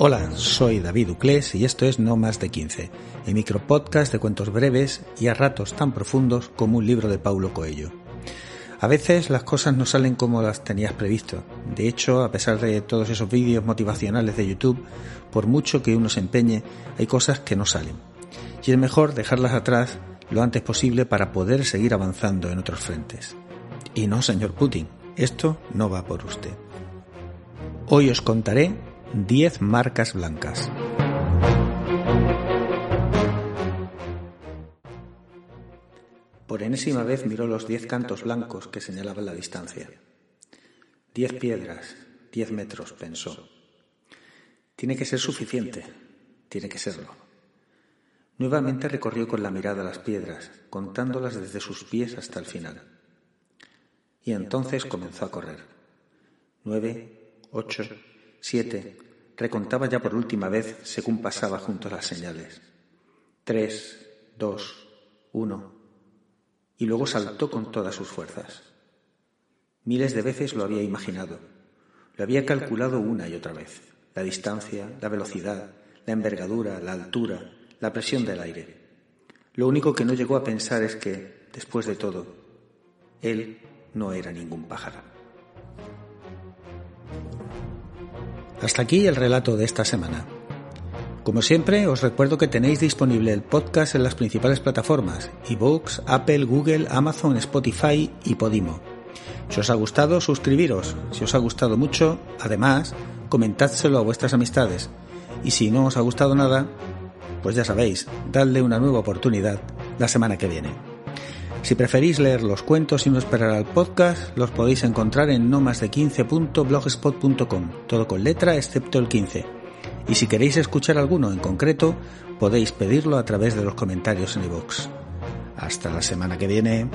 Hola, soy David Uclés y esto es No Más de 15, el micropodcast de cuentos breves y a ratos tan profundos como un libro de Paulo Coelho. A veces las cosas no salen como las tenías previsto. De hecho, a pesar de todos esos vídeos motivacionales de YouTube, por mucho que uno se empeñe, hay cosas que no salen. Y es mejor dejarlas atrás lo antes posible para poder seguir avanzando en otros frentes. Y no, señor Putin, esto no va por usted. Hoy os contaré 10 marcas blancas. Por enésima vez miró los diez cantos blancos que señalaban la distancia. Diez piedras, diez metros, pensó. Tiene que ser suficiente, tiene que serlo. Nuevamente recorrió con la mirada las piedras, contándolas desde sus pies hasta el final. Y entonces comenzó a correr. Nueve, ocho, siete, recontaba ya por última vez según pasaba junto a las señales. Tres, dos, uno. Y luego saltó con todas sus fuerzas. Miles de veces lo había imaginado, lo había calculado una y otra vez. La distancia, la velocidad, la envergadura, la altura, la presión del aire. Lo único que no llegó a pensar es que, después de todo, él no era ningún pájaro. Hasta aquí el relato de esta semana. Como siempre, os recuerdo que tenéis disponible el podcast en las principales plataformas, iVoox, Apple, Google, Amazon, Spotify y Podimo. Si os ha gustado, suscribiros. Si os ha gustado mucho, además, comentádselo a vuestras amistades. Y si no os ha gustado nada, pues ya sabéis, dadle una nueva oportunidad la semana que viene. Si preferís leer los cuentos y no esperar al podcast, los podéis encontrar en nómades15.blogspot.com, todo con letra excepto el 15. Y si queréis escuchar alguno en concreto, podéis pedirlo a través de los comentarios en iVoox. Hasta la semana que viene.